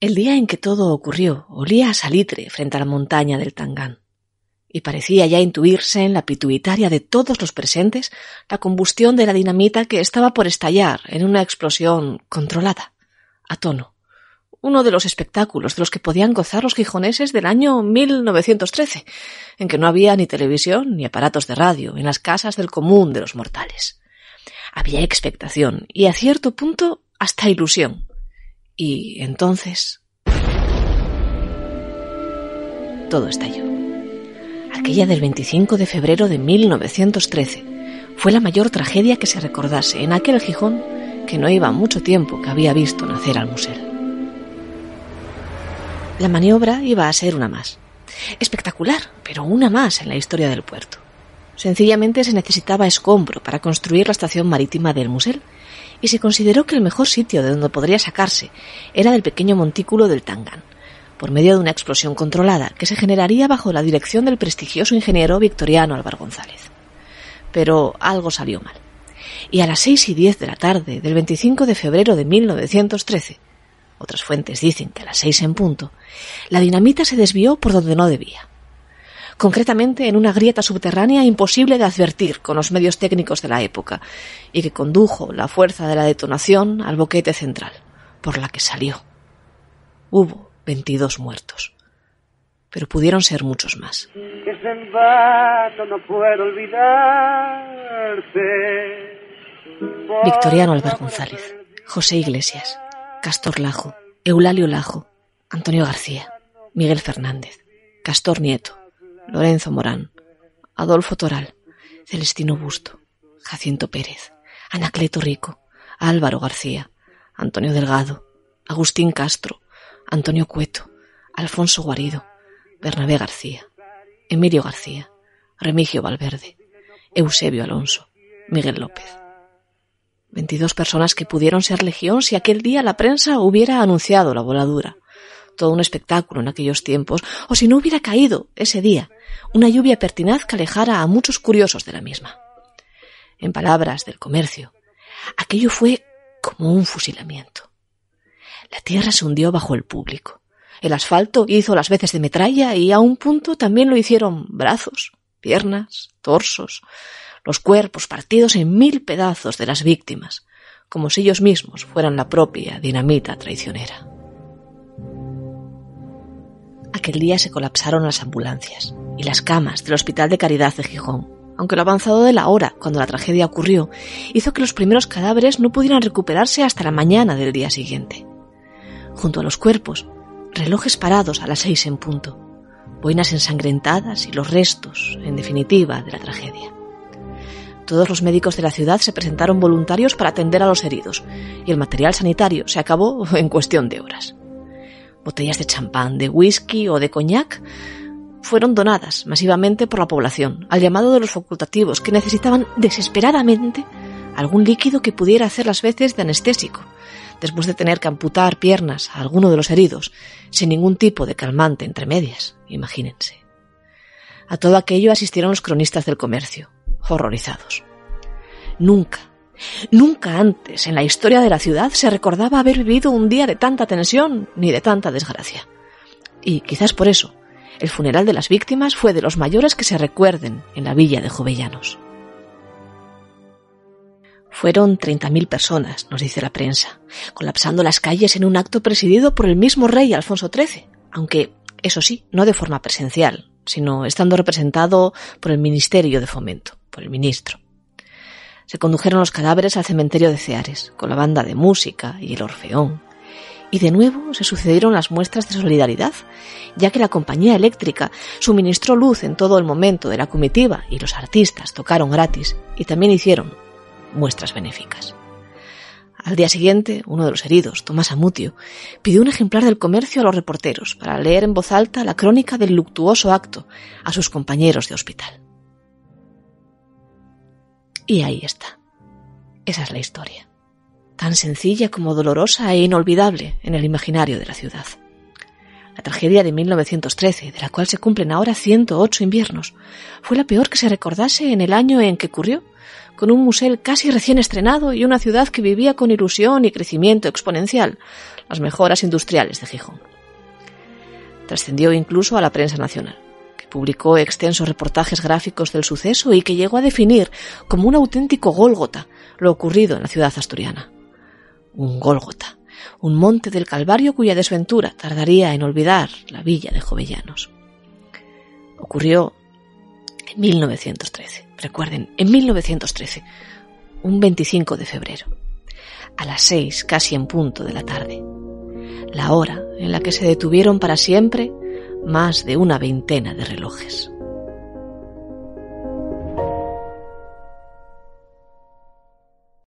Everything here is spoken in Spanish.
El día en que todo ocurrió olía a salitre frente a la montaña del Tangán, y parecía ya intuirse en la pituitaria de todos los presentes la combustión de la dinamita que estaba por estallar en una explosión controlada, a tono. Uno de los espectáculos de los que podían gozar los gijoneses del año 1913, en que no había ni televisión ni aparatos de radio en las casas del común de los mortales. Había expectación y a cierto punto hasta ilusión y entonces... Todo estalló. Aquella del 25 de febrero de 1913 fue la mayor tragedia que se recordase en aquel Gijón que no iba mucho tiempo que había visto nacer al musel. La maniobra iba a ser una más. Espectacular, pero una más en la historia del puerto. Sencillamente se necesitaba escombro para construir la estación marítima del Musel y se consideró que el mejor sitio de donde podría sacarse era del pequeño montículo del Tangan, por medio de una explosión controlada que se generaría bajo la dirección del prestigioso ingeniero victoriano Álvaro González. Pero algo salió mal. Y a las seis y diez de la tarde del 25 de febrero de 1913, otras fuentes dicen que a las seis en punto, la dinamita se desvió por donde no debía concretamente en una grieta subterránea imposible de advertir con los medios técnicos de la época, y que condujo la fuerza de la detonación al boquete central, por la que salió. Hubo 22 muertos, pero pudieron ser muchos más. Victoriano Álvaro González, José Iglesias, Castor Lajo, Eulalio Lajo, Antonio García, Miguel Fernández, Castor Nieto, Lorenzo Morán, Adolfo Toral, Celestino Busto, Jacinto Pérez, Anacleto Rico, Álvaro García, Antonio Delgado, Agustín Castro, Antonio Cueto, Alfonso Guarido, Bernabé García, Emilio García, Remigio Valverde, Eusebio Alonso, Miguel López. Veintidós personas que pudieron ser legión si aquel día la prensa hubiera anunciado la voladura. Todo un espectáculo en aquellos tiempos, o si no hubiera caído ese día una lluvia pertinaz que alejara a muchos curiosos de la misma. En palabras del comercio, aquello fue como un fusilamiento. La tierra se hundió bajo el público. El asfalto hizo las veces de metralla y a un punto también lo hicieron brazos, piernas, torsos, los cuerpos partidos en mil pedazos de las víctimas, como si ellos mismos fueran la propia dinamita traicionera. Aquel día se colapsaron las ambulancias y las camas del Hospital de Caridad de Gijón, aunque lo avanzado de la hora, cuando la tragedia ocurrió, hizo que los primeros cadáveres no pudieran recuperarse hasta la mañana del día siguiente. Junto a los cuerpos, relojes parados a las seis en punto, boinas ensangrentadas y los restos, en definitiva, de la tragedia. Todos los médicos de la ciudad se presentaron voluntarios para atender a los heridos, y el material sanitario se acabó en cuestión de horas botellas de champán, de whisky o de coñac, fueron donadas masivamente por la población, al llamado de los facultativos, que necesitaban desesperadamente algún líquido que pudiera hacer las veces de anestésico, después de tener que amputar piernas a alguno de los heridos, sin ningún tipo de calmante entre medias, imagínense. A todo aquello asistieron los cronistas del comercio, horrorizados. Nunca, Nunca antes en la historia de la ciudad se recordaba haber vivido un día de tanta tensión ni de tanta desgracia. Y quizás por eso, el funeral de las víctimas fue de los mayores que se recuerden en la villa de Jovellanos. Fueron 30.000 personas, nos dice la prensa, colapsando las calles en un acto presidido por el mismo rey Alfonso XIII, aunque, eso sí, no de forma presencial, sino estando representado por el Ministerio de Fomento, por el ministro se condujeron los cadáveres al cementerio de Ceares, con la banda de música y el orfeón. Y de nuevo se sucedieron las muestras de solidaridad, ya que la compañía eléctrica suministró luz en todo el momento de la comitiva y los artistas tocaron gratis y también hicieron muestras benéficas. Al día siguiente, uno de los heridos, Tomás Amutio, pidió un ejemplar del comercio a los reporteros para leer en voz alta la crónica del luctuoso acto a sus compañeros de hospital. Y ahí está. Esa es la historia. Tan sencilla como dolorosa e inolvidable en el imaginario de la ciudad. La tragedia de 1913, de la cual se cumplen ahora 108 inviernos, fue la peor que se recordase en el año en que ocurrió, con un museo casi recién estrenado y una ciudad que vivía con ilusión y crecimiento exponencial, las mejoras industriales de Gijón. Trascendió incluso a la prensa nacional, publicó extensos reportajes gráficos del suceso y que llegó a definir como un auténtico Gólgota lo ocurrido en la ciudad asturiana. Un Gólgota, un monte del Calvario cuya desventura tardaría en olvidar la villa de Jovellanos. Ocurrió en 1913. Recuerden, en 1913, un 25 de febrero, a las seis casi en punto de la tarde, la hora en la que se detuvieron para siempre más de una veintena de relojes.